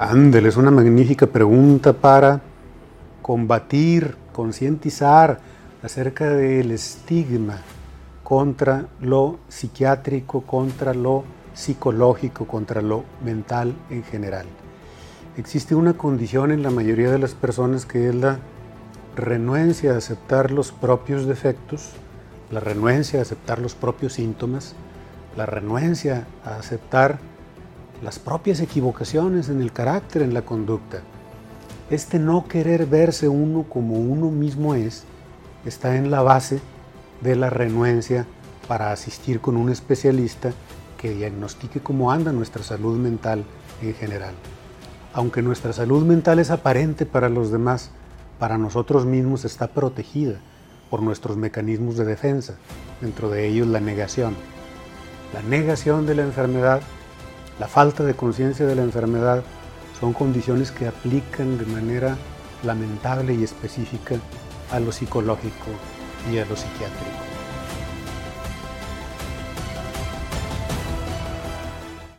Ándele, es una magnífica pregunta para combatir, concientizar acerca del estigma contra lo psiquiátrico, contra lo psicológico, contra lo mental en general. Existe una condición en la mayoría de las personas que es la renuencia a aceptar los propios defectos, la renuencia a aceptar los propios síntomas, la renuencia a aceptar las propias equivocaciones en el carácter, en la conducta. Este no querer verse uno como uno mismo es, está en la base de la renuencia para asistir con un especialista que diagnostique cómo anda nuestra salud mental en general. Aunque nuestra salud mental es aparente para los demás, para nosotros mismos está protegida por nuestros mecanismos de defensa, dentro de ellos la negación. La negación de la enfermedad la falta de conciencia de la enfermedad son condiciones que aplican de manera lamentable y específica a lo psicológico y a lo psiquiátrico.